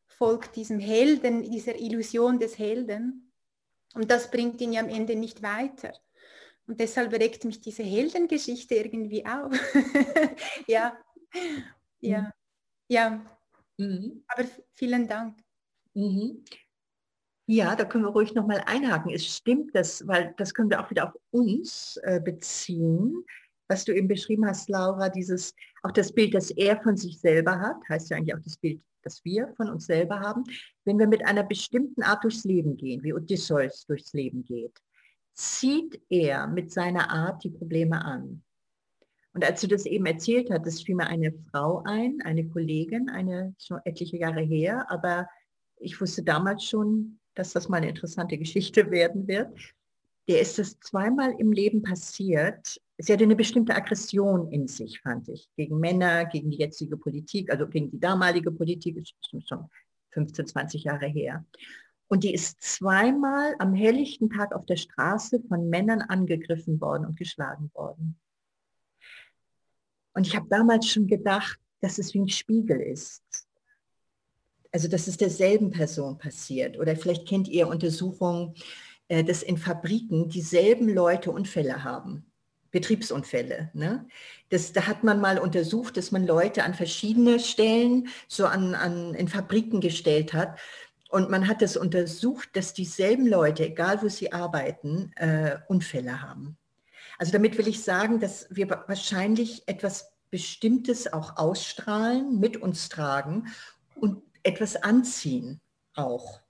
folgt diesem Helden, dieser Illusion des Helden. Und das bringt ihn ja am Ende nicht weiter. Und deshalb regt mich diese Heldengeschichte irgendwie auf. ja, ja, mhm. ja. Mhm. Aber vielen Dank. Mhm. Ja, da können wir ruhig nochmal einhaken. Es stimmt, das, weil das können wir auch wieder auf uns äh, beziehen. Was du eben beschrieben hast, Laura, dieses, auch das Bild, das er von sich selber hat, heißt ja eigentlich auch das Bild, das wir von uns selber haben. Wenn wir mit einer bestimmten Art durchs Leben gehen, wie Odysseus durchs Leben geht, zieht er mit seiner Art die Probleme an. Und als du das eben erzählt hattest, fiel mir eine Frau ein, eine Kollegin, eine schon etliche Jahre her, aber ich wusste damals schon, dass das mal eine interessante Geschichte werden wird. Der ist es zweimal im Leben passiert. Sie hatte eine bestimmte Aggression in sich, fand ich, gegen Männer, gegen die jetzige Politik, also gegen die damalige Politik, ist schon 15, 20 Jahre her. Und die ist zweimal am helllichten Tag auf der Straße von Männern angegriffen worden und geschlagen worden. Und ich habe damals schon gedacht, dass es wie ein Spiegel ist. Also dass es derselben Person passiert. Oder vielleicht kennt ihr Untersuchungen, äh, dass in Fabriken dieselben Leute Unfälle haben. Betriebsunfälle. Ne? Das, da hat man mal untersucht, dass man Leute an verschiedene Stellen so an, an, in Fabriken gestellt hat und man hat es untersucht, dass dieselben Leute, egal wo sie arbeiten, äh, Unfälle haben. Also damit will ich sagen, dass wir wahrscheinlich etwas Bestimmtes auch ausstrahlen, mit uns tragen und etwas anziehen auch.